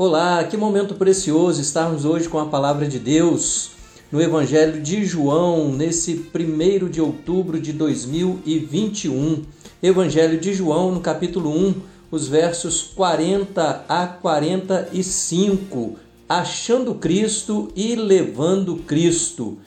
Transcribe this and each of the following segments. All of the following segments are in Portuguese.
Olá, que momento precioso estarmos hoje com a palavra de Deus no Evangelho de João, nesse 1 de outubro de 2021. Evangelho de João, no capítulo 1, os versos 40 a 45. Achando Cristo e levando Cristo.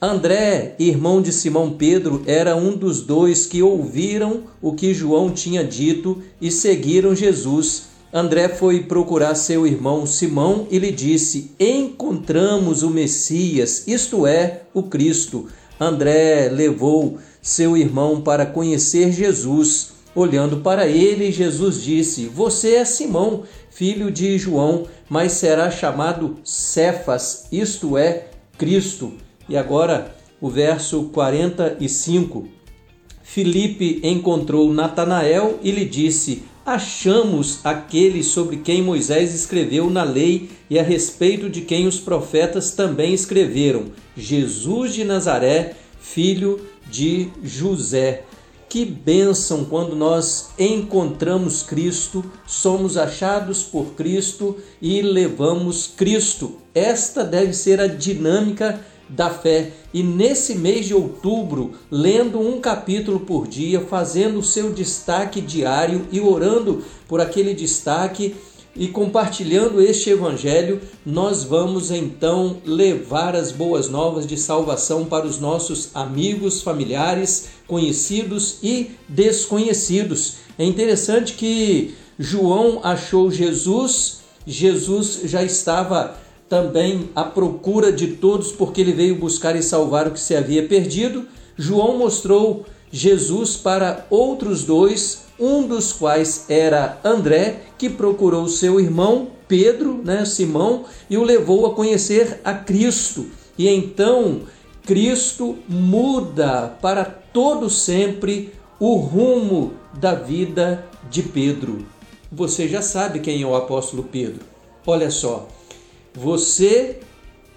André, irmão de Simão Pedro, era um dos dois que ouviram o que João tinha dito e seguiram Jesus. André foi procurar seu irmão Simão e lhe disse: Encontramos o Messias, isto é, o Cristo. André levou seu irmão para conhecer Jesus. Olhando para ele, Jesus disse: Você é Simão, filho de João, mas será chamado Cefas, isto é, Cristo. E agora o verso 45. Filipe encontrou Natanael e lhe disse: Achamos aquele sobre quem Moisés escreveu na lei e a respeito de quem os profetas também escreveram, Jesus de Nazaré, filho de José. Que bênção quando nós encontramos Cristo, somos achados por Cristo e levamos Cristo. Esta deve ser a dinâmica da fé. E nesse mês de outubro, lendo um capítulo por dia, fazendo o seu destaque diário e orando por aquele destaque e compartilhando este evangelho, nós vamos então levar as boas novas de salvação para os nossos amigos, familiares, conhecidos e desconhecidos. É interessante que João achou Jesus, Jesus já estava também à procura de todos, porque ele veio buscar e salvar o que se havia perdido. João mostrou Jesus para outros dois, um dos quais era André, que procurou seu irmão Pedro, né, Simão, e o levou a conhecer a Cristo. E então Cristo muda para todo sempre o rumo da vida de Pedro. Você já sabe quem é o apóstolo Pedro. Olha só, você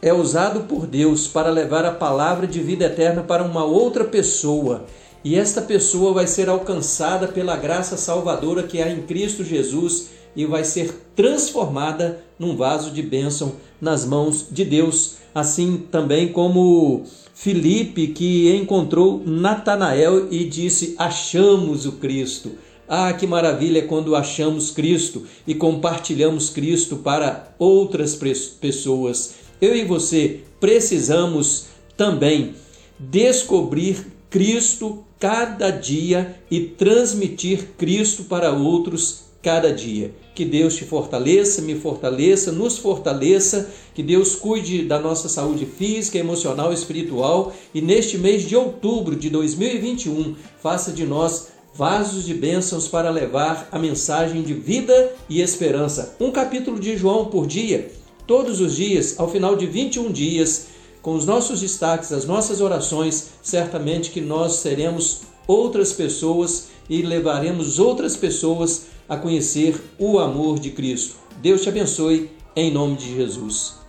é usado por Deus para levar a palavra de vida eterna para uma outra pessoa. E esta pessoa vai ser alcançada pela graça salvadora que há em Cristo Jesus e vai ser transformada num vaso de bênção nas mãos de Deus. Assim também como Filipe, que encontrou Natanael e disse: Achamos o Cristo. Ah, que maravilha quando achamos Cristo e compartilhamos Cristo para outras pessoas. Eu e você precisamos também descobrir Cristo cada dia e transmitir Cristo para outros cada dia. Que Deus te fortaleça, me fortaleça, nos fortaleça, que Deus cuide da nossa saúde física, emocional e espiritual e neste mês de outubro de 2021 faça de nós vasos de bênçãos para levar a mensagem de vida e esperança. Um capítulo de João por dia, todos os dias, ao final de 21 dias, com os nossos destaques, as nossas orações, certamente que nós seremos outras pessoas e levaremos outras pessoas a conhecer o amor de Cristo. Deus te abençoe, em nome de Jesus.